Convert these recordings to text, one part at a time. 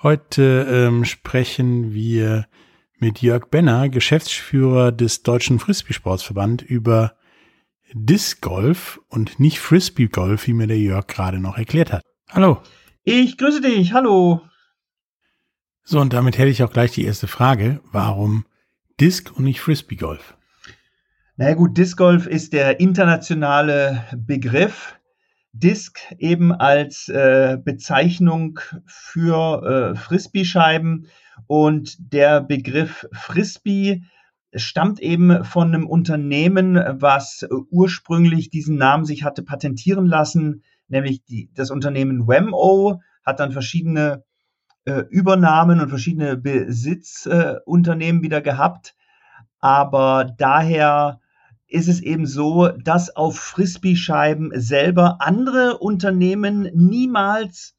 Heute ähm, sprechen wir mit Jörg Benner, Geschäftsführer des Deutschen Frisbee-Sportsverband, über Disc Golf und nicht Frisbee Golf, wie mir der Jörg gerade noch erklärt hat. Hallo. Ich grüße dich. Hallo. So, und damit hätte ich auch gleich die erste Frage. Warum Disc und nicht Frisbee Golf? Na naja, gut, Disc Golf ist der internationale Begriff Disk eben als äh, Bezeichnung für äh, Frisbee-Scheiben. Und der Begriff Frisbee stammt eben von einem Unternehmen, was ursprünglich diesen Namen sich hatte patentieren lassen, nämlich die, das Unternehmen Wemo hat dann verschiedene äh, Übernahmen und verschiedene Besitzunternehmen wieder gehabt, aber daher ist es eben so, dass auf Frisbee-Scheiben selber andere Unternehmen niemals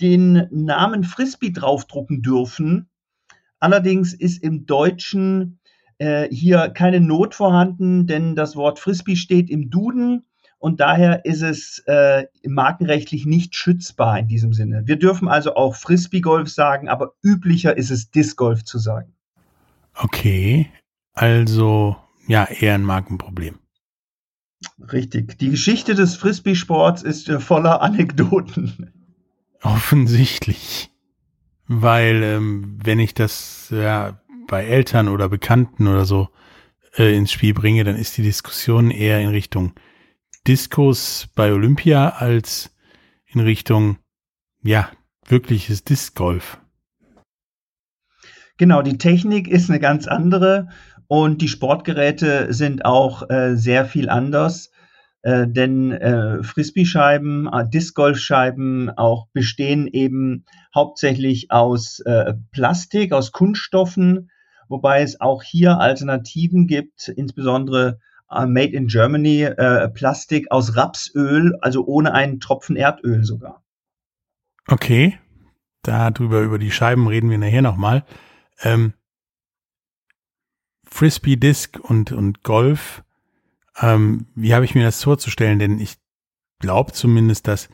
den Namen Frisbee draufdrucken dürfen. Allerdings ist im Deutschen äh, hier keine Not vorhanden, denn das Wort Frisbee steht im Duden und daher ist es äh, markenrechtlich nicht schützbar in diesem Sinne. Wir dürfen also auch Frisbee-Golf sagen, aber üblicher ist es Disc-Golf zu sagen. Okay, also ja eher ein Markenproblem. Richtig. Die Geschichte des Frisbee-Sports ist äh, voller Anekdoten. Offensichtlich. Weil, ähm, wenn ich das ja, bei Eltern oder Bekannten oder so äh, ins Spiel bringe, dann ist die Diskussion eher in Richtung Diskos bei Olympia als in Richtung, ja, wirkliches Disc-Golf. Genau, die Technik ist eine ganz andere und die Sportgeräte sind auch äh, sehr viel anders, äh, denn äh, Frisbee-Scheiben, äh, Disc-Golf-Scheiben auch bestehen eben hauptsächlich aus äh, Plastik, aus Kunststoffen, wobei es auch hier Alternativen gibt, insbesondere äh, Made in Germany, äh, Plastik aus Rapsöl, also ohne einen Tropfen Erdöl sogar. Okay, darüber, über die Scheiben reden wir nachher nochmal. Ähm, Frisbee Disc und, und Golf, ähm, wie habe ich mir das vorzustellen? Denn ich glaube zumindest, dass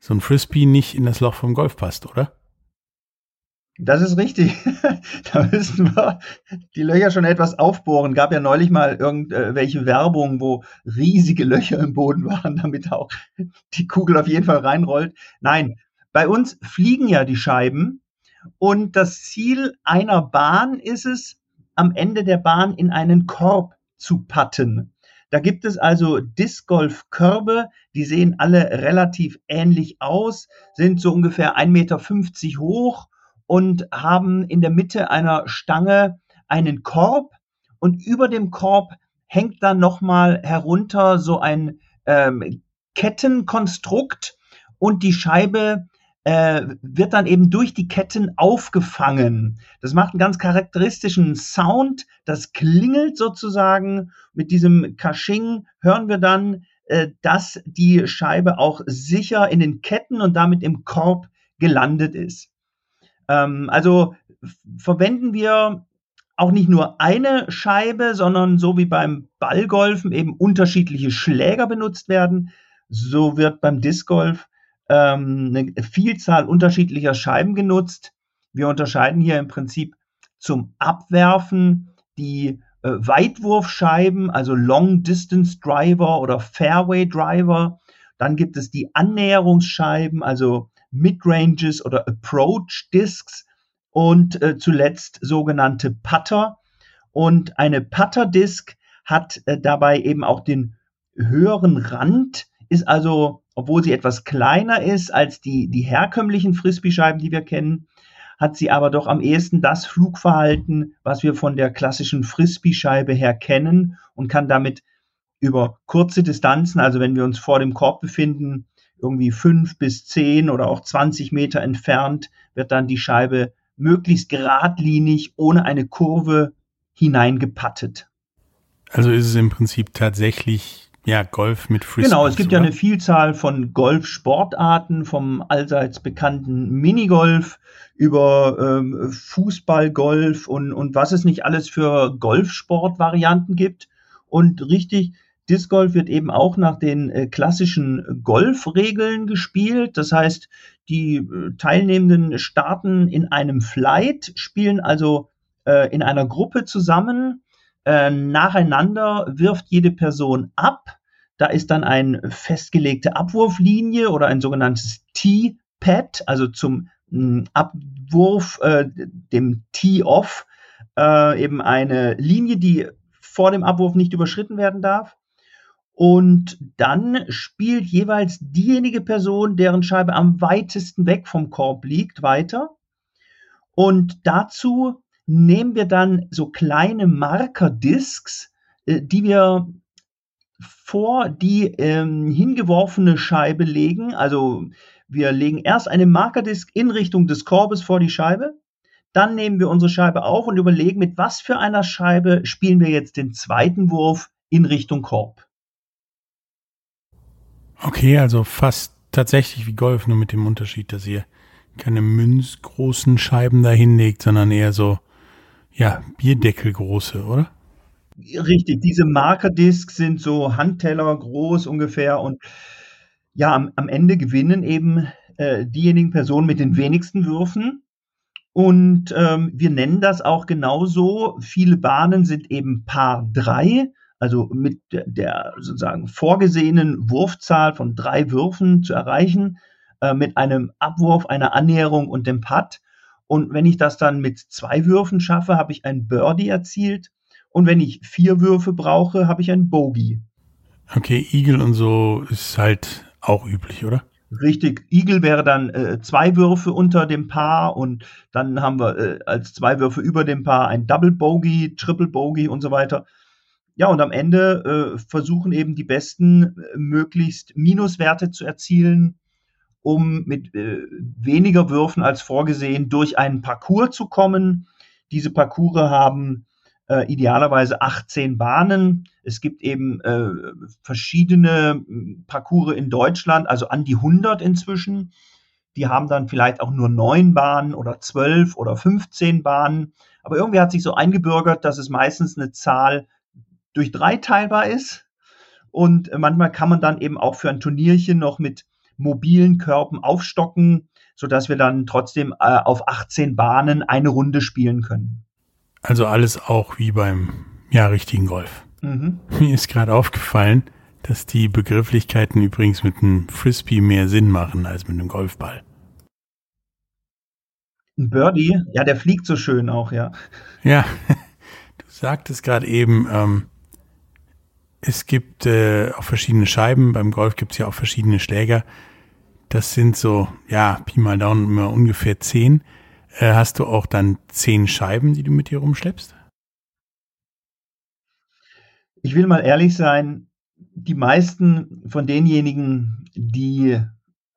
so ein Frisbee nicht in das Loch vom Golf passt, oder? Das ist richtig. da müssen wir die Löcher schon etwas aufbohren. Gab ja neulich mal irgendwelche Werbung, wo riesige Löcher im Boden waren, damit auch die Kugel auf jeden Fall reinrollt. Nein, bei uns fliegen ja die Scheiben und das Ziel einer Bahn ist es, am Ende der Bahn in einen Korb zu patten. Da gibt es also Disc Golf Körbe, die sehen alle relativ ähnlich aus, sind so ungefähr 1,50 Meter hoch und haben in der Mitte einer Stange einen Korb und über dem Korb hängt dann nochmal herunter so ein ähm, Kettenkonstrukt und die Scheibe äh, wird dann eben durch die Ketten aufgefangen. Das macht einen ganz charakteristischen Sound. Das klingelt sozusagen. Mit diesem Kaching hören wir dann, äh, dass die Scheibe auch sicher in den Ketten und damit im Korb gelandet ist. Ähm, also verwenden wir auch nicht nur eine Scheibe, sondern so wie beim Ballgolfen eben unterschiedliche Schläger benutzt werden. So wird beim Disc Golf ähm, eine Vielzahl unterschiedlicher Scheiben genutzt. Wir unterscheiden hier im Prinzip zum Abwerfen die äh, Weitwurfscheiben, also Long Distance Driver oder Fairway Driver. Dann gibt es die Annäherungsscheiben, also Midranges oder Approach Discs. und äh, zuletzt sogenannte Putter. Und eine Putter-Disc hat äh, dabei eben auch den höheren Rand, ist also, obwohl sie etwas kleiner ist als die, die herkömmlichen Frisbee-Scheiben, die wir kennen, hat sie aber doch am ehesten das Flugverhalten, was wir von der klassischen Frisbee-Scheibe her kennen und kann damit über kurze Distanzen, also wenn wir uns vor dem Korb befinden, irgendwie fünf bis zehn oder auch 20 Meter entfernt, wird dann die Scheibe möglichst geradlinig ohne eine Kurve hineingepattet. Also ist es im Prinzip tatsächlich ja, Golf mit Frisbee. Genau, es gibt oder? ja eine Vielzahl von Golfsportarten, vom allseits bekannten Minigolf über ähm, Fußballgolf und, und was es nicht alles für Golfsportvarianten gibt. Und richtig, Disc Golf wird eben auch nach den äh, klassischen Golfregeln gespielt. Das heißt, die äh, Teilnehmenden starten in einem Flight, spielen also äh, in einer Gruppe zusammen äh, nacheinander wirft jede Person ab. Da ist dann eine festgelegte Abwurflinie oder ein sogenanntes Tee-Pad, also zum mh, hm, Abwurf, äh, dem Tee-Off, äh, eben eine Linie, die vor dem Abwurf nicht überschritten werden darf. Und dann spielt jeweils diejenige Person, deren Scheibe am weitesten weg vom Korb liegt, weiter. Und dazu nehmen wir dann so kleine Markerdiscs, äh, die wir vor die ähm, hingeworfene Scheibe legen. Also wir legen erst eine Markerdisk in Richtung des Korbes vor die Scheibe. Dann nehmen wir unsere Scheibe auf und überlegen, mit was für einer Scheibe spielen wir jetzt den zweiten Wurf in Richtung Korb. Okay, also fast tatsächlich wie Golf, nur mit dem Unterschied, dass ihr keine münzgroßen Scheiben da hinlegt, sondern eher so ja, Bierdeckelgroße, oder? Richtig, diese Markerdiscs sind so Handteller groß ungefähr und ja, am, am Ende gewinnen eben äh, diejenigen Personen mit den wenigsten Würfen. Und ähm, wir nennen das auch genauso. Viele Bahnen sind eben Paar 3, also mit der, der sozusagen vorgesehenen Wurfzahl von drei Würfen zu erreichen, äh, mit einem Abwurf, einer Annäherung und dem Putt. Und wenn ich das dann mit zwei Würfen schaffe, habe ich ein Birdie erzielt. Und wenn ich vier Würfe brauche, habe ich ein Bogey. Okay, Igel und so ist halt auch üblich, oder? Richtig, Igel wäre dann äh, zwei Würfe unter dem Paar und dann haben wir äh, als zwei Würfe über dem Paar ein Double Bogey, Triple Bogey und so weiter. Ja, und am Ende äh, versuchen eben die Besten äh, möglichst Minuswerte zu erzielen um mit äh, weniger Würfen als vorgesehen durch einen Parcours zu kommen. Diese Parcours haben äh, idealerweise 18 Bahnen. Es gibt eben äh, verschiedene hm, Parcours in Deutschland, also an die 100 inzwischen. Die haben dann vielleicht auch nur neun Bahnen oder zwölf oder 15 Bahnen. Aber irgendwie hat sich so eingebürgert, dass es meistens eine Zahl durch drei teilbar ist. Und äh, manchmal kann man dann eben auch für ein Turnierchen noch mit mobilen Körpen aufstocken, sodass wir dann trotzdem äh, auf 18 Bahnen eine Runde spielen können. Also alles auch wie beim ja richtigen Golf. Mhm. Mir ist gerade aufgefallen, dass die Begrifflichkeiten übrigens mit einem Frisbee mehr Sinn machen als mit einem Golfball. Ein Birdie, ja, der fliegt so schön auch, ja. Ja, du sagtest gerade eben, ähm, es gibt äh, auch verschiedene Scheiben. Beim Golf gibt es ja auch verschiedene Schläger. Das sind so, ja, Pi mal Daumen immer ungefähr zehn. Äh, hast du auch dann zehn Scheiben, die du mit dir rumschleppst? Ich will mal ehrlich sein, die meisten von denjenigen, die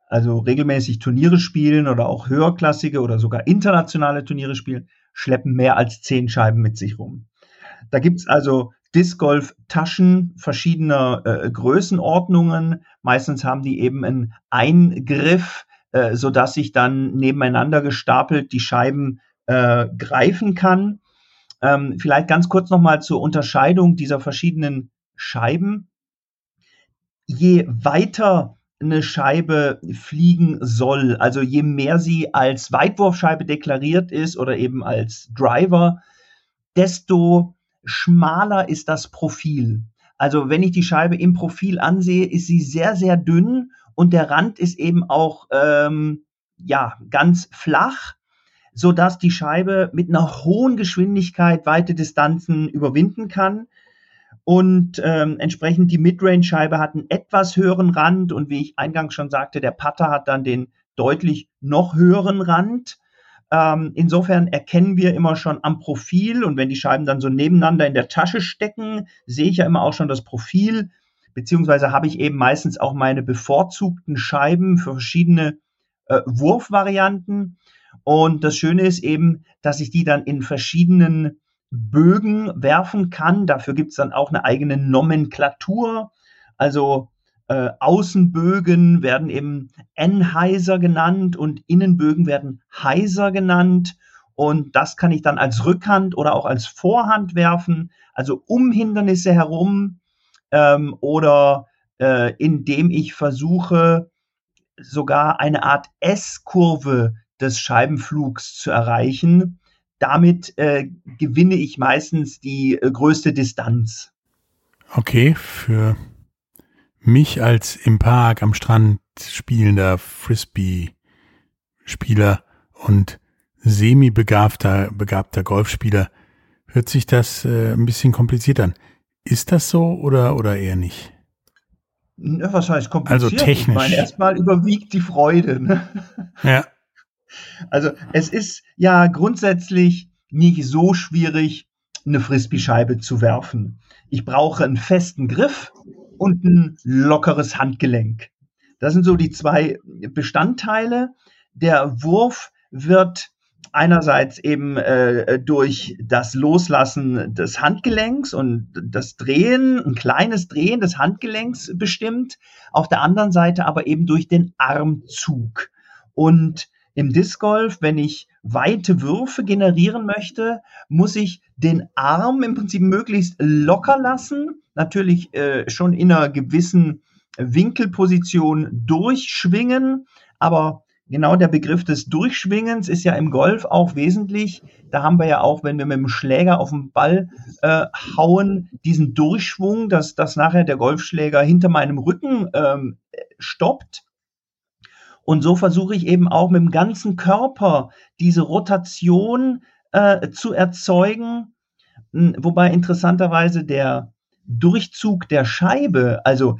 also regelmäßig Turniere spielen oder auch höherklassige oder sogar internationale Turniere spielen, schleppen mehr als zehn Scheiben mit sich rum. Da gibt's also Disc Golf Taschen verschiedener äh, Größenordnungen. Meistens haben die eben einen Eingriff, äh, so dass sich dann nebeneinander gestapelt die Scheiben äh, greifen kann. Ähm, vielleicht ganz kurz nochmal zur Unterscheidung dieser verschiedenen Scheiben. Je weiter eine Scheibe fliegen soll, also je mehr sie als Weitwurfscheibe deklariert ist oder eben als Driver, desto schmaler ist das Profil. Also wenn ich die Scheibe im Profil ansehe, ist sie sehr, sehr dünn und der Rand ist eben auch ähm, ja ganz flach, sodass die Scheibe mit einer hohen Geschwindigkeit weite Distanzen überwinden kann. Und ähm, entsprechend die Midrange-Scheibe hat einen etwas höheren Rand und wie ich eingangs schon sagte, der Putter hat dann den deutlich noch höheren Rand. Ähm, insofern erkennen wir immer schon am Profil und wenn die Scheiben dann so nebeneinander in der Tasche stecken, sehe ich ja immer auch schon das Profil, beziehungsweise habe ich eben meistens auch meine bevorzugten Scheiben für verschiedene äh, Wurfvarianten. Und das Schöne ist eben, dass ich die dann in verschiedenen Bögen werfen kann. Dafür gibt es dann auch eine eigene Nomenklatur. Also äh, Außenbögen werden eben N-Heiser genannt und Innenbögen werden Heiser genannt. Und das kann ich dann als Rückhand oder auch als Vorhand werfen, also um Hindernisse herum ähm, oder äh, indem ich versuche, sogar eine Art S-Kurve des Scheibenflugs zu erreichen. Damit äh, gewinne ich meistens die äh, größte Distanz. Okay, für mich als im Park am Strand spielender Frisbee-Spieler und semi-begabter begabter Golfspieler hört sich das äh, ein bisschen kompliziert an. Ist das so oder, oder eher nicht? Was heißt kompliziert? Also technisch. Ich meine, erstmal überwiegt die Freude. Ne? Ja. Also es ist ja grundsätzlich nicht so schwierig, eine Frisbee-Scheibe zu werfen. Ich brauche einen festen Griff und ein lockeres Handgelenk. Das sind so die zwei Bestandteile. Der Wurf wird einerseits eben äh, durch das Loslassen des Handgelenks und das Drehen, ein kleines Drehen des Handgelenks bestimmt, auf der anderen Seite aber eben durch den Armzug. Und im Disc Golf, wenn ich weite Würfe generieren möchte, muss ich den Arm im Prinzip möglichst locker lassen, natürlich äh, schon in einer gewissen Winkelposition durchschwingen, aber genau der Begriff des Durchschwingens ist ja im Golf auch wesentlich. Da haben wir ja auch, wenn wir mit dem Schläger auf den Ball äh, hauen, diesen Durchschwung, dass, dass nachher der Golfschläger hinter meinem Rücken ähm, stoppt. Und so versuche ich eben auch mit dem ganzen Körper diese Rotation äh, zu erzeugen, hm, wobei interessanterweise der Durchzug der Scheibe, also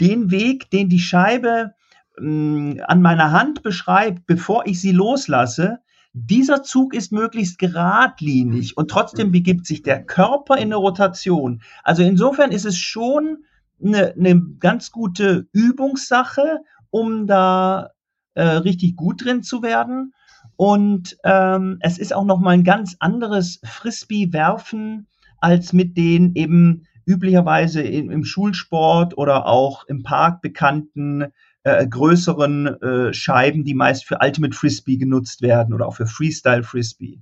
den Weg, den die Scheibe mh, hm, an meiner Hand beschreibt, bevor ich sie loslasse, dieser Zug ist möglichst geradlinig und trotzdem begibt sich der Körper in eine Rotation. Also insofern ist es schon eine, eine ganz gute Übungssache um da äh, richtig gut drin zu werden. Und ähm, es ist auch noch mal ein ganz anderes Frisbee-Werfen als mit den eben üblicherweise im, im Schulsport oder auch im Park bekannten äh, größeren äh, Scheiben, die meist für Ultimate Frisbee genutzt werden oder auch für Freestyle Frisbee.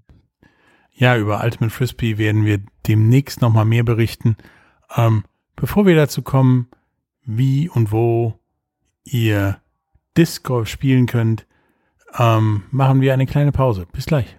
Ja, über Ultimate Frisbee werden wir demnächst noch mal mehr berichten. Ähm, bevor wir dazu kommen, wie und wo ihr Disc Golf spielen könnt, ähm, machen wir eine kleine Pause. Bis gleich.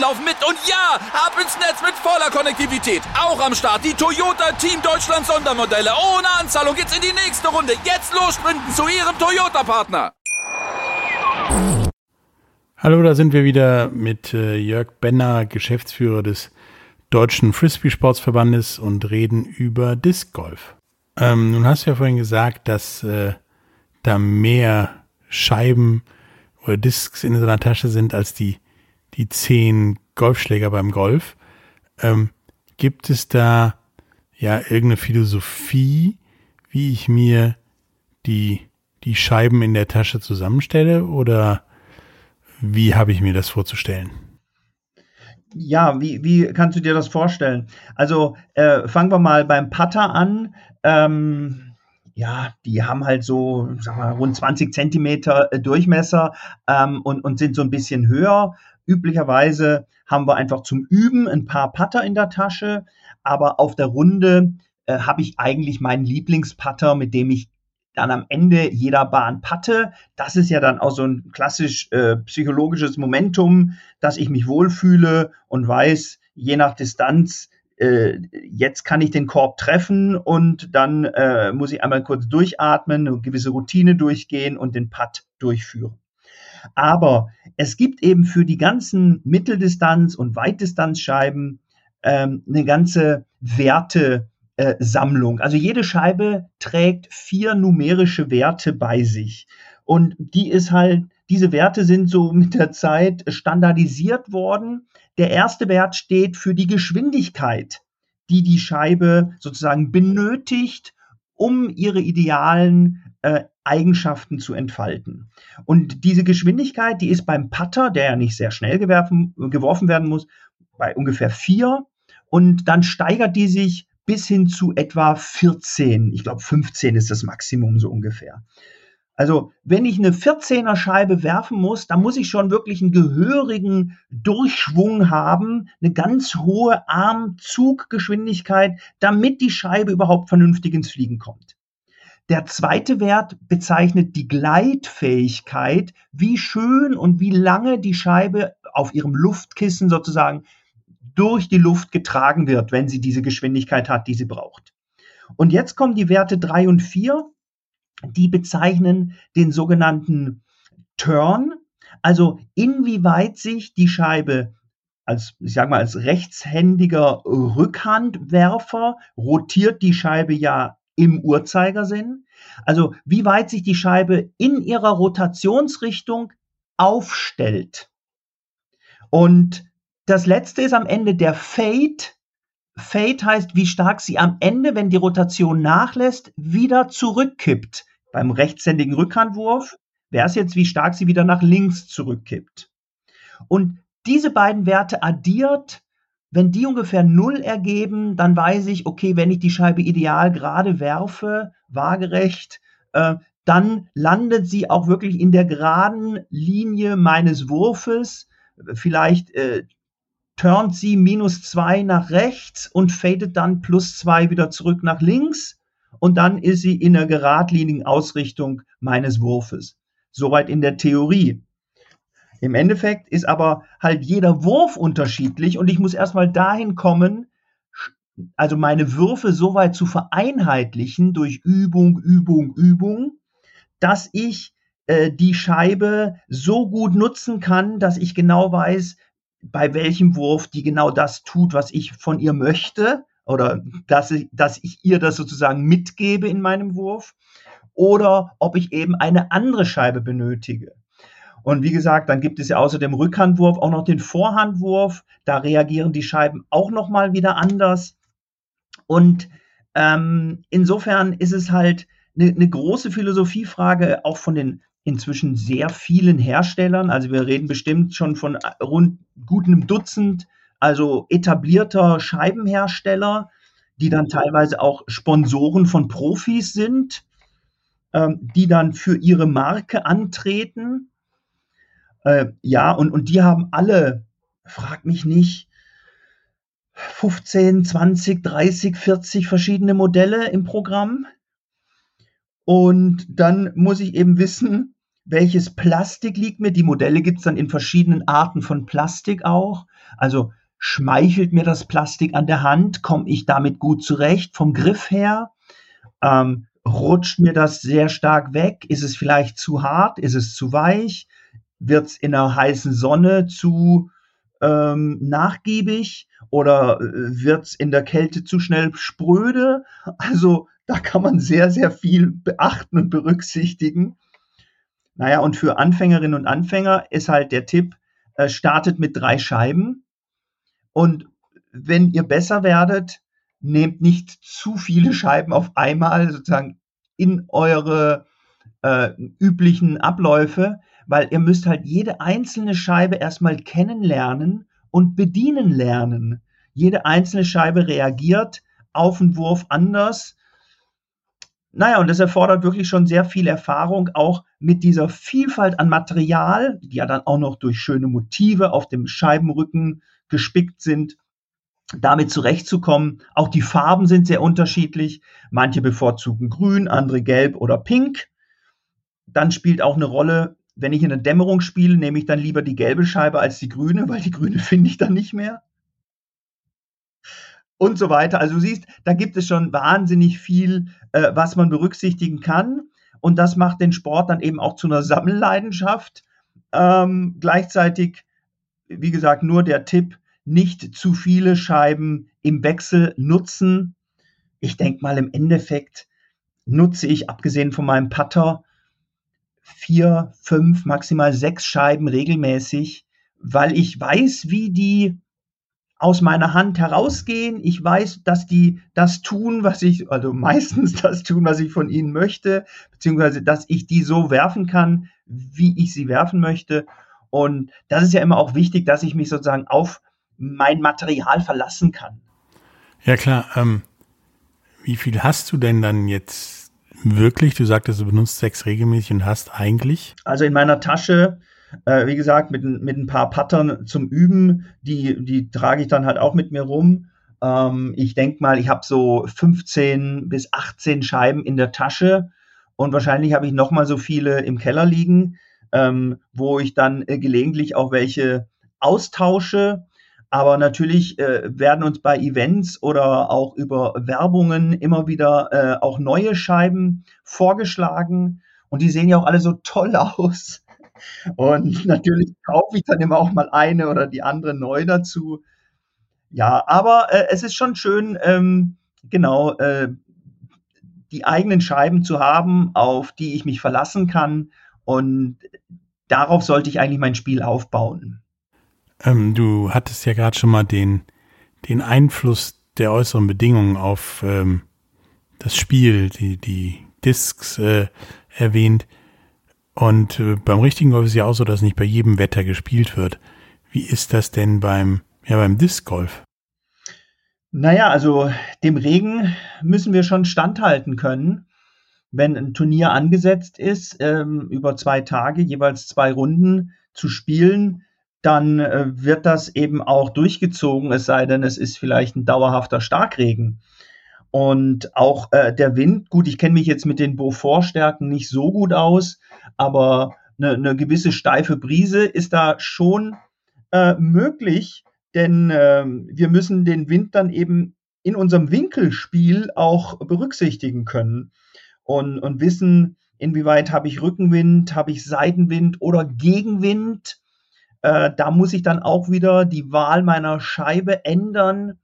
laufen mit. Und ja, ab ins Netz mit voller Konnektivität. Auch am Start die Toyota Team Deutschland Sondermodelle. Ohne Anzahlung geht's in die nächste Runde. Jetzt los sprinten zu ihrem Toyota-Partner. Hallo, da sind wir wieder mit äh, Jörg Benner, Geschäftsführer des Deutschen Frisbee-Sportsverbandes und reden über Disc Golf. Ähm, nun hast du ja vorhin gesagt, dass äh, da mehr Scheiben oder Discs in so einer Tasche sind als die, die zehn Golfschläger beim Golf. Ähm, gibt es da ja irgendeine Philosophie, wie ich mir die, die Scheiben in der Tasche zusammenstelle oder wie habe ich mir das vorzustellen? Ja, wie, wie kannst du dir das vorstellen? Also äh, fangen wir mal beim Putter an. Ähm, ja, die haben halt so, sag mal, rund 20 Zentimeter äh, Durchmesser ähm, und, und sind so ein bisschen höher. Üblicherweise haben wir einfach zum Üben ein paar Putter in der Tasche, aber auf der Runde äh, habe ich eigentlich meinen Lieblingsputter, mit dem ich dann am Ende jeder Bahn patte. Das ist ja dann auch so ein klassisch äh, psychologisches Momentum, dass ich mich wohlfühle und weiß, je nach Distanz, äh, jetzt kann ich den Korb treffen und dann äh, muss ich einmal kurz durchatmen, eine gewisse Routine durchgehen und den Putt durchführen. Aber es gibt eben für die ganzen Mitteldistanz- und Weitdistanzscheiben ähm, eine ganze Wertesammlung. also jede Scheibe trägt vier numerische Werte bei sich. Und die ist halt, diese Werte sind so mit der Zeit standardisiert worden der erste Wert steht für die Geschwindigkeit, die die Scheibe sozusagen benötigt, um ihre idealen äh, Eigenschaften zu entfalten. Und diese Geschwindigkeit, die ist beim Putter, der ja nicht sehr schnell gewerfen, geworfen werden muss, bei ungefähr vier. Und dann steigert die sich bis hin zu etwa 14. Ich glaube, 15 ist das Maximum so ungefähr. Also wenn ich eine 14er Scheibe werfen muss, dann muss ich schon wirklich einen gehörigen Durchschwung haben, eine ganz hohe Armzuggeschwindigkeit, damit die Scheibe überhaupt vernünftig ins Fliegen kommt. Der zweite Wert bezeichnet die Gleitfähigkeit, wie schön und wie lange die Scheibe auf ihrem Luftkissen sozusagen durch die Luft getragen wird, wenn sie diese Geschwindigkeit hat, die sie braucht. Und jetzt kommen die Werte drei und vier die bezeichnen den sogenannten Turn, also inwieweit sich die Scheibe als, ich sag mal, als rechtshändiger Rückhandwerfer rotiert die Scheibe ja im Uhrzeigersinn. Also wie weit sich die Scheibe in ihrer Rotationsrichtung aufstellt. Und das letzte ist am Ende der Fade. Fade heißt, wie stark sie am Ende, wenn die Rotation nachlässt, wieder zurückkippt. Beim rechtshändigen Rückhandwurf wäre es jetzt, wie stark sie wieder nach links zurückkippt. Und diese beiden Werte addiert, wenn die ungefähr null ergeben, dann weiß ich, okay, wenn ich die Scheibe ideal gerade werfe, waagerecht, äh, dann landet sie auch wirklich in der geraden Linie meines Wurfes. Vielleicht äh, turnt sie minus zwei nach rechts und fadet dann plus zwei wieder zurück nach links und dann ist sie in der geradlinigen Ausrichtung meines Wurfes. Soweit in der Theorie. Im Endeffekt ist aber halt jeder Wurf unterschiedlich und ich muss erstmal dahin kommen, also meine Würfe so weit zu vereinheitlichen durch Übung, Übung, Übung, dass ich äh, die Scheibe so gut nutzen kann, dass ich genau weiß, bei welchem Wurf die genau das tut, was ich von ihr möchte oder dass ich, dass ich ihr das sozusagen mitgebe in meinem Wurf oder ob ich eben eine andere Scheibe benötige. Und wie gesagt, dann gibt es ja außer dem Rückhandwurf auch noch den Vorhandwurf. Da reagieren die Scheiben auch noch mal wieder anders. Und ähm, insofern ist es halt eine, eine große Philosophiefrage auch von den inzwischen sehr vielen Herstellern. Also wir reden bestimmt schon von rund gutem Dutzend also etablierter Scheibenhersteller, die dann teilweise auch Sponsoren von Profis sind, ähm, die dann für ihre Marke antreten. Äh, ja, und, und die haben alle, frag mich nicht, 15, 20, 30, 40 verschiedene Modelle im Programm. Und dann muss ich eben wissen, welches Plastik liegt mir. Die Modelle gibt es dann in verschiedenen Arten von Plastik auch. Also Schmeichelt mir das Plastik an der Hand? Komme ich damit gut zurecht vom Griff her? Ähm, rutscht mir das sehr stark weg? Ist es vielleicht zu hart? Ist es zu weich? Wird es in einer heißen Sonne zu ähm, nachgiebig? Oder äh, wird es in der Kälte zu schnell spröde? Also da kann man sehr, sehr viel beachten und berücksichtigen. Naja, und für Anfängerinnen und Anfänger ist halt der Tipp, äh, startet mit drei Scheiben und wenn ihr besser werdet, nehmt nicht zu viele Scheiben auf einmal sozusagen in eure äh, üblichen Abläufe, weil ihr müsst halt jede einzelne Scheibe erstmal kennenlernen und bedienen lernen. Jede einzelne Scheibe reagiert auf den Wurf anders. naja, und das erfordert wirklich schon sehr viel Erfahrung, auch mit dieser Vielfalt an Material, die ja dann auch noch durch schöne Motive auf dem Scheibenrücken gespickt sind, damit zurechtzukommen. Auch die Farben sind sehr unterschiedlich. Manche bevorzugen grün, andere gelb oder pink. Dann spielt auch eine Rolle, wenn ich in der Dämmerung spiele, nehme ich dann lieber die gelbe Scheibe als die grüne, weil die grüne finde ich dann nicht mehr und so weiter. Also du siehst, da gibt es schon wahnsinnig viel, äh, was man berücksichtigen kann. Und das macht den Sport dann eben auch zu einer Sammelleidenschaft. Ähm, gleichzeitig, wie gesagt, nur der Tipp, nicht zu viele Scheiben im Wechsel nutzen. Ich denke mal, im Endeffekt nutze ich, abgesehen von meinem Putter, vier, fünf, maximal sechs Scheiben regelmäßig, weil ich weiß, wie die aus meiner Hand herausgehen. Ich weiß, dass die das tun, was ich, also meistens das tun, was ich von ihnen möchte, beziehungsweise, dass ich die so werfen kann, wie ich sie werfen möchte. Und das ist ja immer auch wichtig, dass ich mich sozusagen auf mein Material verlassen kann. Ja, klar. Ähm, wie viel hast du denn dann jetzt wirklich? Du sagtest, du benutzt sechs regelmäßig und hast eigentlich? Also in meiner Tasche äh, wie gesagt, mit, mit ein paar Pattern zum Üben, die, die trage ich dann halt auch mit mir rum. Ähm, ich denke mal, ich habe so 15 bis 18 Scheiben in der Tasche und wahrscheinlich habe ich noch mal so viele im Keller liegen, ähm, wo ich dann äh, gelegentlich auch welche austausche. Aber natürlich äh, werden uns bei Events oder auch über Werbungen immer wieder äh, auch neue Scheiben vorgeschlagen. Und die sehen ja auch alle so toll aus. Und natürlich kaufe ich dann immer auch mal eine oder die andere neu dazu. Ja, aber äh, es ist schon schön, ähm, genau, äh, die eigenen Scheiben zu haben, auf die ich mich verlassen kann. Und darauf sollte ich eigentlich mein Spiel aufbauen. Ähm, du hattest ja gerade schon mal den, den Einfluss der äußeren Bedingungen auf ähm, das Spiel, die, die Discs äh, erwähnt. Und äh, beim richtigen Golf ist ja auch so, dass nicht bei jedem Wetter gespielt wird. Wie ist das denn beim, ja, beim Disc Golf? Naja, also dem Regen müssen wir schon standhalten können. Wenn ein Turnier angesetzt ist, ähm, über zwei Tage, jeweils zwei Runden zu spielen, dann äh, wird das eben auch durchgezogen, es sei denn, es ist vielleicht ein dauerhafter Starkregen. Und auch äh, der Wind, gut, ich kenne mich jetzt mit den Beaufort-Stärken nicht so gut aus, aber eine, eine gewisse steife Brise ist da schon äh, möglich, denn äh, wir müssen den Wind dann eben in unserem Winkelspiel auch berücksichtigen können und, und wissen, inwieweit habe ich Rückenwind, habe ich Seitenwind oder Gegenwind. Äh, da muss ich dann auch wieder die Wahl meiner Scheibe ändern.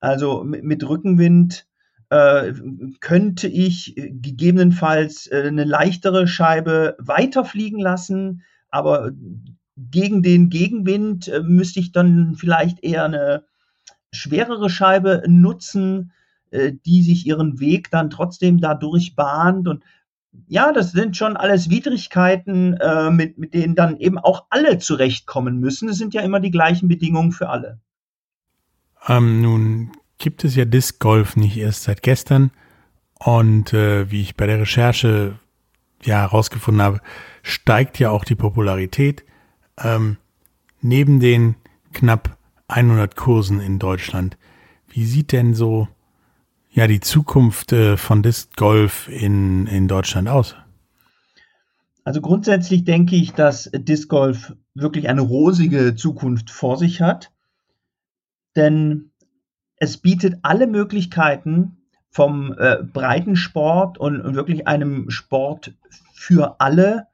Also mit, mit Rückenwind äh, könnte ich gegebenenfalls äh, eine leichtere Scheibe weiterfliegen lassen, aber gegen den Gegenwind äh, müsste ich dann vielleicht eher eine schwerere Scheibe nutzen, äh, die sich ihren Weg dann trotzdem dadurch bahnt. Und ja, das sind schon alles Widrigkeiten, äh, mit, mit denen dann eben auch alle zurechtkommen müssen. Es sind ja immer die gleichen Bedingungen für alle. Ähm, nun gibt es ja Disc Golf nicht erst seit gestern. Und äh, wie ich bei der Recherche ja herausgefunden habe, steigt ja auch die Popularität. Ähm, neben den knapp 100 Kursen in Deutschland, wie sieht denn so ja die Zukunft äh, von Disc Golf in, in Deutschland aus? Also grundsätzlich denke ich, dass Disc Golf wirklich eine rosige Zukunft vor sich hat. Denn es bietet alle Möglichkeiten vom äh, Breitensport und, und, wirklich einem Sport für alle.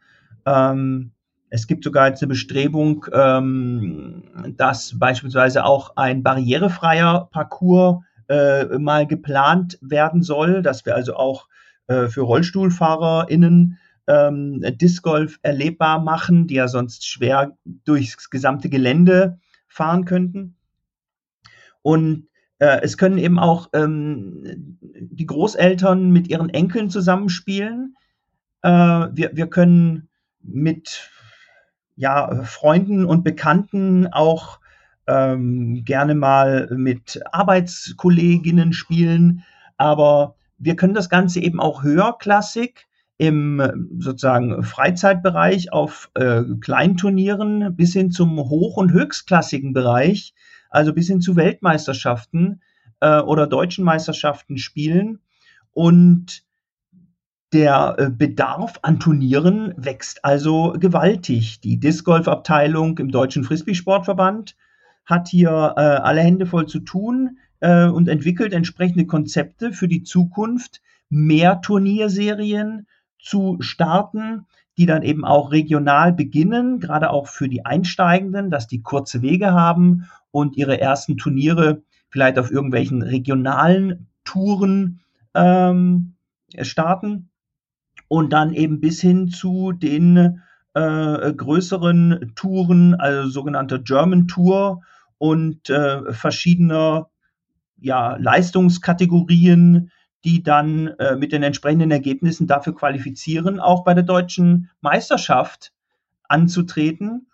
Ähm, es gibt sogar jetzt eine Bestrebung, ähm, dass beispielsweise auch ein barrierefreier Parcours äh, mal geplant werden soll, dass wir also auch äh, für RollstuhlfahrerInnen ähm, Disc Golf erlebbar machen, die ja sonst schwer durchs gesamte Gelände fahren könnten. Und äh, es können eben auch ähm, die Großeltern mit ihren Enkeln zusammenspielen. Äh, wir, wir können mit ja, Freunden und Bekannten auch ähm, gerne mal mit Arbeitskolleginnen spielen. Aber wir können das Ganze eben auch höherklassig im sozusagen Freizeitbereich auf äh, Kleinturnieren bis hin zum hoch- und höchstklassigen Bereich, also bis hin zu Weltmeisterschaften äh, oder deutschen Meisterschaften spielen. Und der äh, Bedarf an Turnieren wächst also gewaltig. Die Disc Golf Abteilung im Deutschen Frisbee-Sportverband hat hier äh, alle Hände voll zu tun äh, und entwickelt entsprechende Konzepte für die Zukunft, mehr Turnierserien zu starten, die dann eben auch regional beginnen, gerade auch für die Einsteigenden, dass die kurze Wege haben und ihre ersten Turniere vielleicht auf irgendwelchen regionalen Touren ähm, starten und dann eben bis hin zu den äh, größeren Touren, also sogenannte German Tour und äh, verschiedener ja, Leistungskategorien, die dann äh, mit den entsprechenden Ergebnissen dafür qualifizieren, auch bei der deutschen Meisterschaft anzutreten.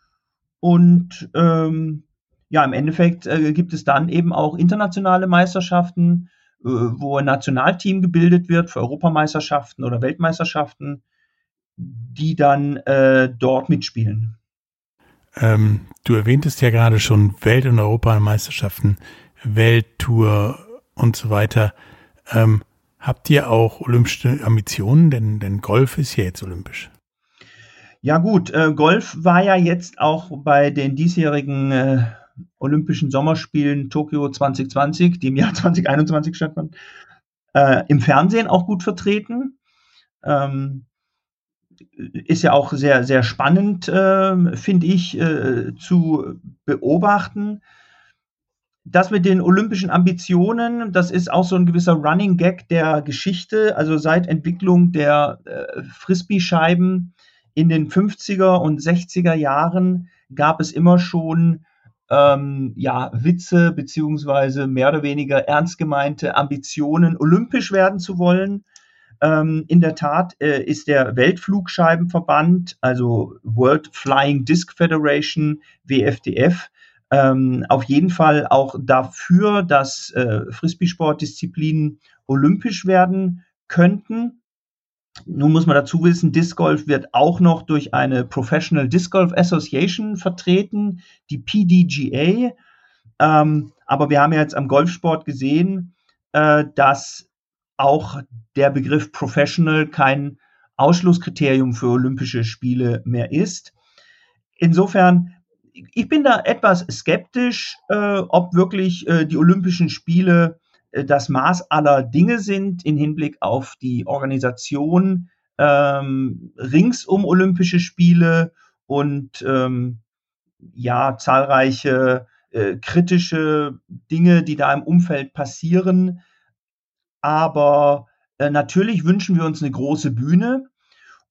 Und ähm, ja, im Endeffekt äh, gibt es dann eben auch internationale Meisterschaften, äh, wo ein Nationalteam gebildet wird für Europameisterschaften oder Weltmeisterschaften, die dann äh, dort mitspielen. Ähm, du erwähntest ja gerade schon Welt- und Europameisterschaften, Welttour und so weiter. Ähm, habt ihr auch olympische Ambitionen? Denn, denn Golf ist ja jetzt olympisch. Ja gut, äh, Golf war ja jetzt auch bei den diesjährigen äh, Olympischen Sommerspielen Tokio 2020, die im Jahr 2021 stattfanden, äh, im Fernsehen auch gut vertreten. Ähm, ist ja auch sehr, sehr spannend, äh, finde ich, äh, zu beobachten. Das mit den olympischen Ambitionen, das ist auch so ein gewisser Running Gag der Geschichte. Also seit Entwicklung der äh, Frisbee-Scheiben in den 50er und 60er Jahren gab es immer schon ähm, ja, Witze beziehungsweise mehr oder weniger ernst gemeinte Ambitionen, olympisch werden zu wollen. Ähm, in der Tat äh, ist der Weltflugscheibenverband, also World Flying Disc Federation, WFDF, ähm, auf jeden Fall auch dafür, dass äh, Frisbee-Sportdisziplinen olympisch werden könnten. Nun muss man dazu wissen, Disc Golf wird auch noch durch eine Professional Disc Golf Association vertreten, die PDGA. Ähm, aber wir haben ja jetzt am Golfsport gesehen, äh, dass auch der Begriff Professional kein Ausschlusskriterium für Olympische Spiele mehr ist. Insofern, ich bin da etwas skeptisch, äh, ob wirklich äh, die Olympischen Spiele äh, das Maß aller Dinge sind in Hinblick auf die Organisation ähm, rings um Olympische Spiele und ähm, ja, zahlreiche äh, kritische Dinge, die da im Umfeld passieren. Aber äh, natürlich wünschen wir uns eine große Bühne.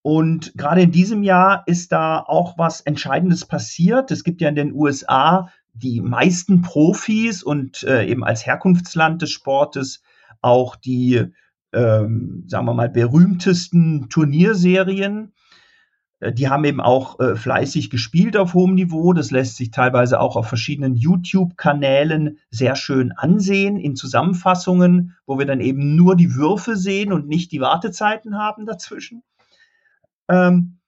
Und gerade in diesem Jahr ist da auch was Entscheidendes passiert. Es gibt ja in den USA die meisten Profis und äh, eben als Herkunftsland des Sportes auch die, ähm, sagen wir mal, berühmtesten Turnierserien. Äh, die haben eben auch äh, fleißig gespielt auf hohem Niveau. Das lässt sich teilweise auch auf verschiedenen YouTube-Kanälen sehr schön ansehen in Zusammenfassungen, wo wir dann eben nur die Würfe sehen und nicht die Wartezeiten haben dazwischen. Ähm,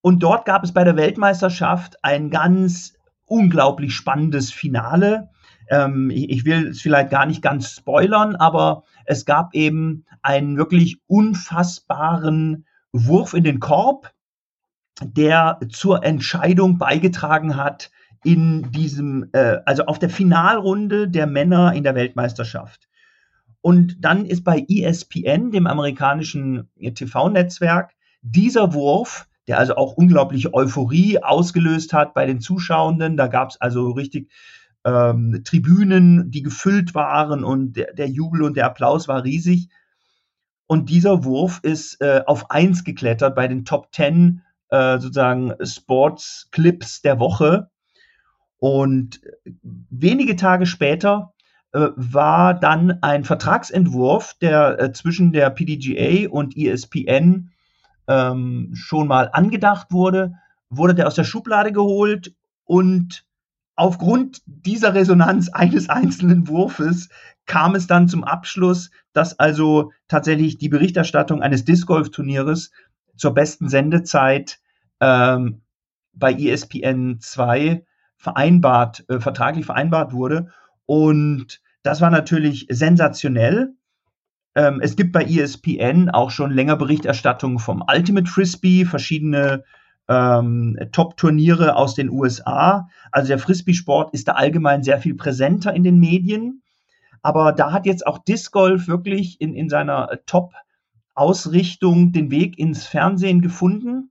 und dort gab es bei der Weltmeisterschaft ein ganz unglaublich spannendes Finale. Ähm, ich, ich, will es vielleicht gar nicht ganz spoilern, aber es gab eben einen wirklich unfassbaren Wurf in den Korb, der zur Entscheidung beigetragen hat in diesem, äh, also auf der Finalrunde der Männer in der Weltmeisterschaft. Und dann ist bei ESPN, dem amerikanischen TV-Netzwerk, dieser Wurf der also auch unglaubliche Euphorie ausgelöst hat bei den Zuschauenden. Da gab es also richtig ähm, Tribünen, die gefüllt waren und der, der, Jubel und der Applaus war riesig. Und dieser Wurf ist äh, auf eins geklettert bei den Top Ten äh, sozusagen Sports Clips der Woche. Und wenige Tage später äh, war dann ein Vertragsentwurf, der äh, zwischen der PDGA und ESPN ähm, schon mal angedacht wurde, wurde der aus der Schublade geholt und aufgrund dieser Resonanz eines einzelnen Wurfes kam es dann zum Abschluss, dass also tatsächlich die Berichterstattung eines Disc Golf Turnieres zur besten Sendezeit ähm, bei ESPN 2 vereinbart, äh, vertraglich vereinbart wurde. Und das war natürlich sensationell. Ähm, es gibt bei ESPN auch schon länger Berichterstattung vom Ultimate Frisbee, verschiedene ähm, Top-Turniere aus den USA. Also der Frisbee-Sport ist da allgemein sehr viel präsenter in den Medien. Aber da hat jetzt auch Disc Golf wirklich in, in seiner Top-Ausrichtung den Weg ins Fernsehen gefunden.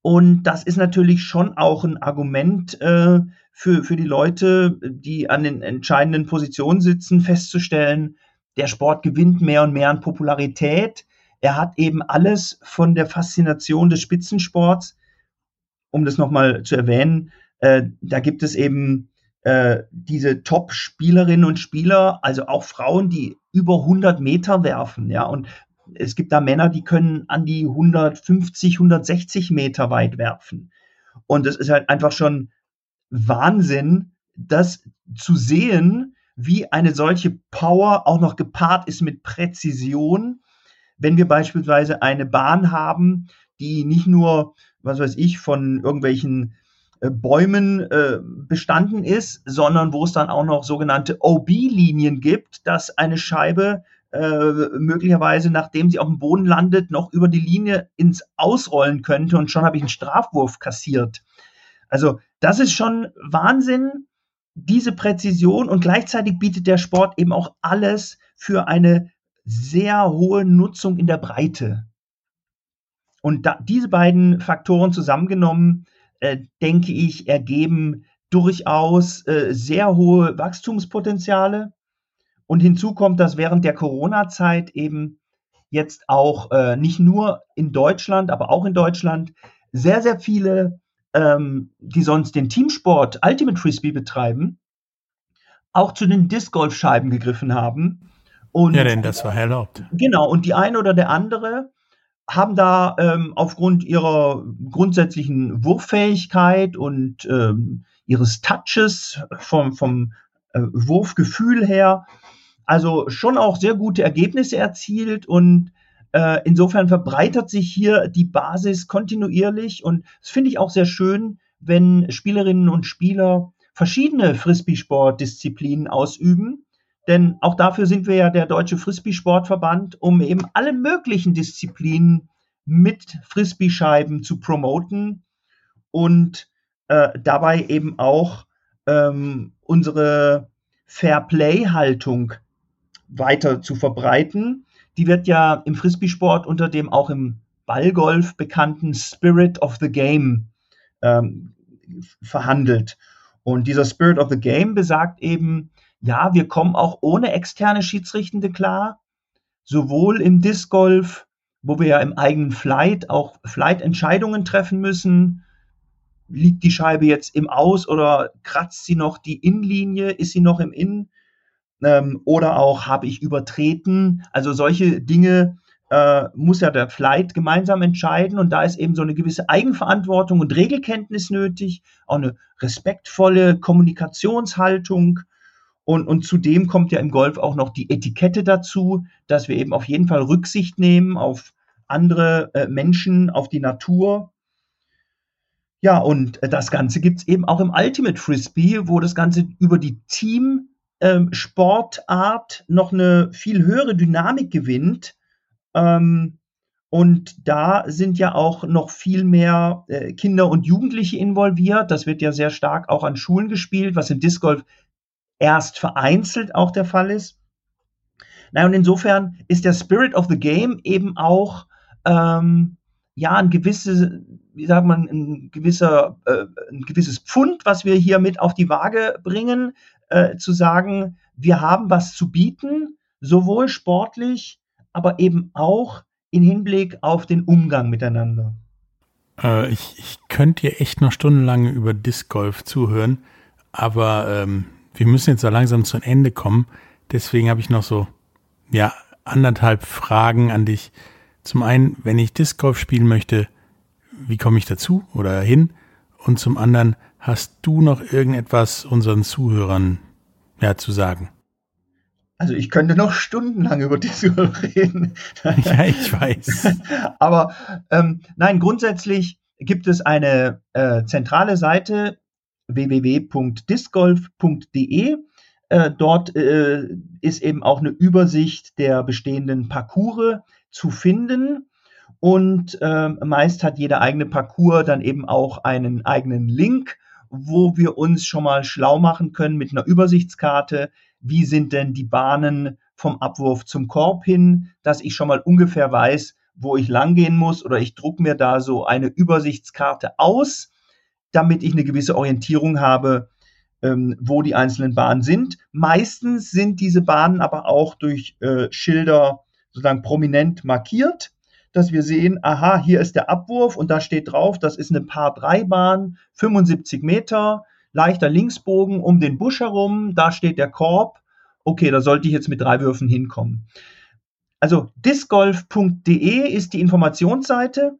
Und das ist natürlich schon auch ein Argument äh, für, für die Leute, die an den entscheidenden Positionen sitzen, festzustellen, der Sport gewinnt mehr und mehr an Popularität. Er hat eben alles von der Faszination des Spitzensports. Um das nochmal zu erwähnen, äh, da gibt es eben äh, diese Top-Spielerinnen und Spieler, also auch Frauen, die über 100 Meter werfen, ja, und es gibt da Männer, die können an die 150, 160 Meter weit werfen. Und es ist halt einfach schon Wahnsinn, das zu sehen, wie eine solche Power auch noch gepaart ist mit Präzision. Wenn wir beispielsweise eine Bahn haben, die nicht nur, was weiß ich, von irgendwelchen äh, Bäumen äh, bestanden ist, sondern wo es dann auch noch sogenannte OB-Linien gibt, dass eine Scheibe äh, möglicherweise, nachdem sie auf dem Boden landet, noch über die Linie ins Ausrollen könnte und schon habe ich einen Strafwurf kassiert. Also das ist schon Wahnsinn, diese Präzision und gleichzeitig bietet der Sport eben auch alles für eine sehr hohe Nutzung in der Breite. Und da, diese beiden Faktoren zusammengenommen, äh, denke ich, ergeben durchaus äh, sehr hohe Wachstumspotenziale. Und hinzu kommt, dass während der Corona-Zeit eben jetzt auch äh, nicht nur in Deutschland, aber auch in Deutschland sehr, sehr viele, ähm, die sonst den Teamsport Ultimate Frisbee betreiben, auch zu den Disc Golf Scheiben gegriffen haben. Und, ja, denn das war erlaubt. Genau, und die eine oder der andere haben da ähm, aufgrund ihrer grundsätzlichen Wurffähigkeit und ähm, ihres Touches vom, vom äh, Wurfgefühl her also schon auch sehr gute Ergebnisse erzielt und äh, insofern verbreitert sich hier die Basis kontinuierlich und das finde ich auch sehr schön, wenn Spielerinnen und Spieler verschiedene Frisbee-Sport-Disziplinen ausüben. Denn auch dafür sind wir ja der Deutsche Frisbee-Sportverband, um eben alle möglichen Disziplinen mit Frisbee-Scheiben zu promoten und äh, dabei eben auch ähm, unsere Fair-Play-Haltung weiter zu verbreiten. Die wird ja im Frisbee-Sport unter dem auch im Ballgolf bekannten Spirit of the Game ähm, verhandelt. Und dieser Spirit of the Game besagt eben, ja, wir kommen auch ohne externe Schiedsrichtende klar, sowohl im Disc Golf, wo wir ja im eigenen Flight auch Flight-Entscheidungen treffen müssen. Liegt die Scheibe jetzt im Aus oder kratzt sie noch die Innenlinie? Ist sie noch im Innen? Ähm, oder auch habe ich übertreten. Also solche Dinge äh, muss ja der Flight gemeinsam entscheiden und da ist eben so eine gewisse Eigenverantwortung und Regelkenntnis nötig, auch eine respektvolle Kommunikationshaltung. Und, und zudem kommt ja im Golf auch noch die Etikette dazu, dass wir eben auf jeden Fall Rücksicht nehmen auf andere äh, Menschen, auf die Natur. Ja, und das Ganze gibt es eben auch im Ultimate Frisbee, wo das Ganze über die Team- ähm, Sportart noch eine viel höhere Dynamik gewinnt. Ähm, und da sind ja auch noch viel mehr äh, Kinder und Jugendliche involviert. Das wird ja sehr stark auch an Schulen gespielt, was im Disc Golf erst vereinzelt auch der Fall ist. Naja, und insofern ist der Spirit of the Game eben auch ähm, ja ein gewisses, wie sagt man, ein gewisser, äh, ein gewisses Pfund, was wir hier mit auf die Waage bringen, äh, zu sagen, wir haben was zu bieten, sowohl sportlich, aber eben auch in Hinblick auf den Umgang miteinander. Äh, ich, ich könnte dir echt noch stundenlang über Disc Golf zuhören, aber ähm, wir müssen jetzt so langsam zu einem Ende kommen. Deswegen habe ich noch so, ja, anderthalb Fragen an dich. Zum einen, wenn ich Disc Golf spielen möchte, wie komme ich dazu oder hin? Und zum anderen, hast du noch irgendetwas unseren Zuhörern ja, zu sagen? Also ich könnte noch stundenlang über Golf reden. Ja, ich weiß. Aber ähm, nein, grundsätzlich gibt es eine äh, zentrale Seite www.discgolf.de. Äh, dort äh, ist eben auch eine Übersicht der bestehenden Parcours zu finden. Und äh, meist hat jeder eigene Parcours dann eben auch einen eigenen Link, wo wir uns schon mal schlau machen können mit einer Übersichtskarte. Wie sind denn die Bahnen vom Abwurf zum Korb hin, dass ich schon mal ungefähr weiß, wo ich langgehen muss oder ich druck mir da so eine Übersichtskarte aus, damit ich eine gewisse Orientierung habe, ähm, wo die einzelnen Bahnen sind. Meistens sind diese Bahnen aber auch durch äh, Schilder sozusagen prominent markiert, dass wir sehen, aha, hier ist der Abwurf und da steht drauf, das ist eine Paar-3-Bahn, 75 Meter, leichter Linksbogen um den Busch herum, da steht der Korb. Okay, da sollte ich jetzt mit drei Würfen hinkommen. Also discgolf.de ist die Informationsseite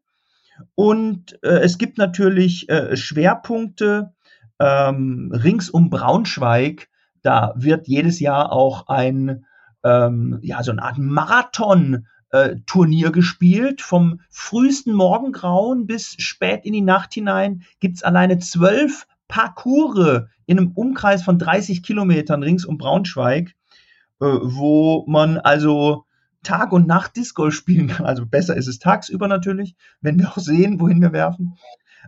und äh, es gibt natürlich äh, Schwerpunkte ähm, rings um Braunschweig. Da wird jedes Jahr auch ein ähm, ja so eine Art Marathon äh, Turnier gespielt. Vom frühesten Morgengrauen bis spät in die Nacht hinein gibt es alleine zwölf Parcours in einem Umkreis von 30 Kilometern rings um Braunschweig, äh, wo man also Tag und Nacht Disc Golf spielen kann. Also besser ist es tagsüber natürlich, wenn wir auch sehen, wohin wir werfen.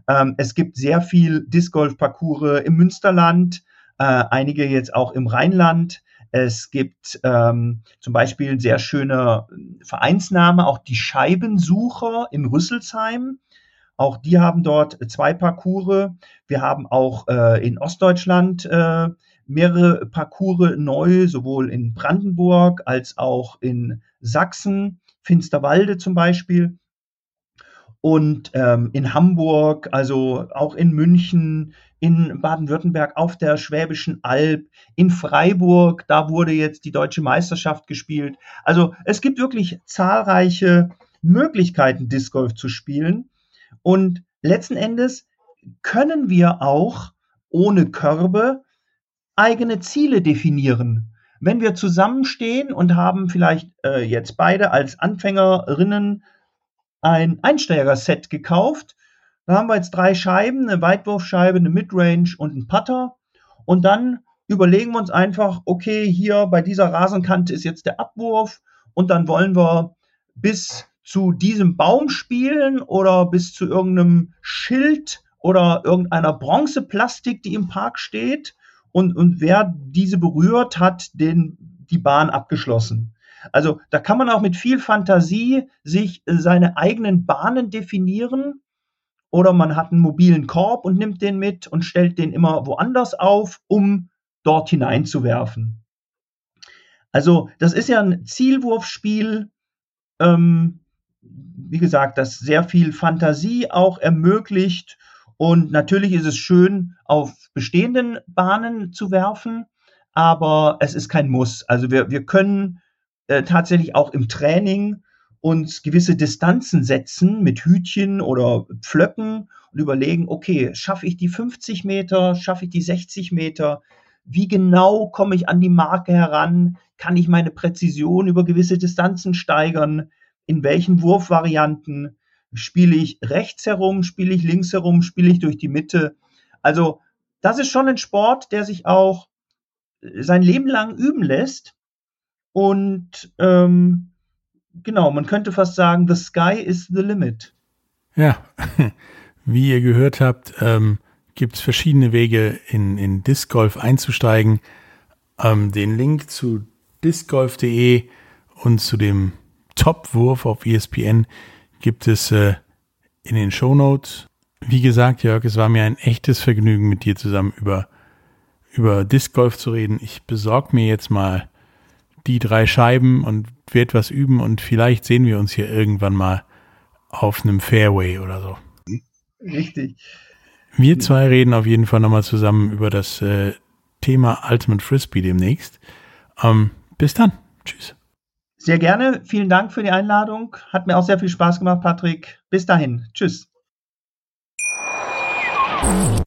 Ähm, es gibt sehr viel Disc Golf Parcours im Münsterland, äh, einige jetzt auch im Rheinland. Es gibt ähm, zum Beispiel ein sehr schöner Vereinsname, auch die Scheibensucher in Rüsselsheim. Auch die haben dort zwei Parcours. Wir haben auch äh, in Ostdeutschland äh, mehrere Parcours neu, sowohl in Brandenburg als auch in Sachsen, Finsterwalde zum Beispiel. Und ähm, in Hamburg, also auch in München, in Baden-Württemberg, auf der Schwäbischen Alb, in Freiburg, da wurde jetzt die deutsche Meisterschaft gespielt. Also es gibt wirklich zahlreiche Möglichkeiten, Disc Golf zu spielen. Und letzten Endes können wir auch ohne Körbe eigene Ziele definieren. Wenn wir zusammenstehen und haben vielleicht äh, jetzt beide als Anfängerinnen ein Einsteigerset gekauft, da haben wir jetzt drei Scheiben, eine Weitwurfscheibe, eine Midrange und einen Putter. Und dann überlegen wir uns einfach, okay, hier bei dieser Rasenkante ist jetzt der Abwurf und dann wollen wir bis zu diesem Baum spielen oder bis zu irgendeinem Schild oder irgendeiner Bronzeplastik, die im Park steht und, und wer diese berührt, hat den, die Bahn abgeschlossen. Also da kann man auch mit viel Fantasie sich äh, seine eigenen Bahnen definieren oder man hat einen mobilen Korb und nimmt den mit und stellt den immer woanders auf, um dort hineinzuwerfen. Also das ist ja ein Zielwurfspiel, ähm, wie gesagt, das sehr viel Fantasie auch ermöglicht und natürlich ist es schön, auf bestehenden Bahnen zu werfen, aber es ist kein Muss. Also wir, wir können äh, tatsächlich auch im Training uns gewisse Distanzen setzen mit Hütchen oder Pflöcken und überlegen, okay, schaffe ich die 50 Meter, schaffe ich die 60 Meter? Wie genau komme ich an die Marke heran? Kann ich meine Präzision über gewisse Distanzen steigern? In welchen Wurfvarianten? Spiele ich rechts herum, spiele ich links herum, spiele ich durch die Mitte? Also, das ist schon ein Sport, der sich auch sein Leben lang üben lässt. Und ähm, genau, man könnte fast sagen, the sky is the limit. Ja, wie ihr gehört habt, ähm, gibt es verschiedene Wege, in, in Disc Golf einzusteigen. Ähm, den Link zu discgolf.de und zu dem Topwurf auf ESPN gibt es äh, in den Show Notes. Wie gesagt, Jörg, es war mir ein echtes Vergnügen, mit dir zusammen über, über Disc Golf zu reden. Ich besorge mir jetzt mal die drei Scheiben und werde was üben und vielleicht sehen wir uns hier irgendwann mal auf einem Fairway oder so. Richtig. Wir zwei reden auf jeden Fall nochmal zusammen über das äh, Thema Ultimate Frisbee demnächst. Ähm, bis dann. Tschüss. Sehr gerne. Vielen Dank für die Einladung. Hat mir auch sehr viel Spaß gemacht, Patrick. Bis dahin. Tschüss.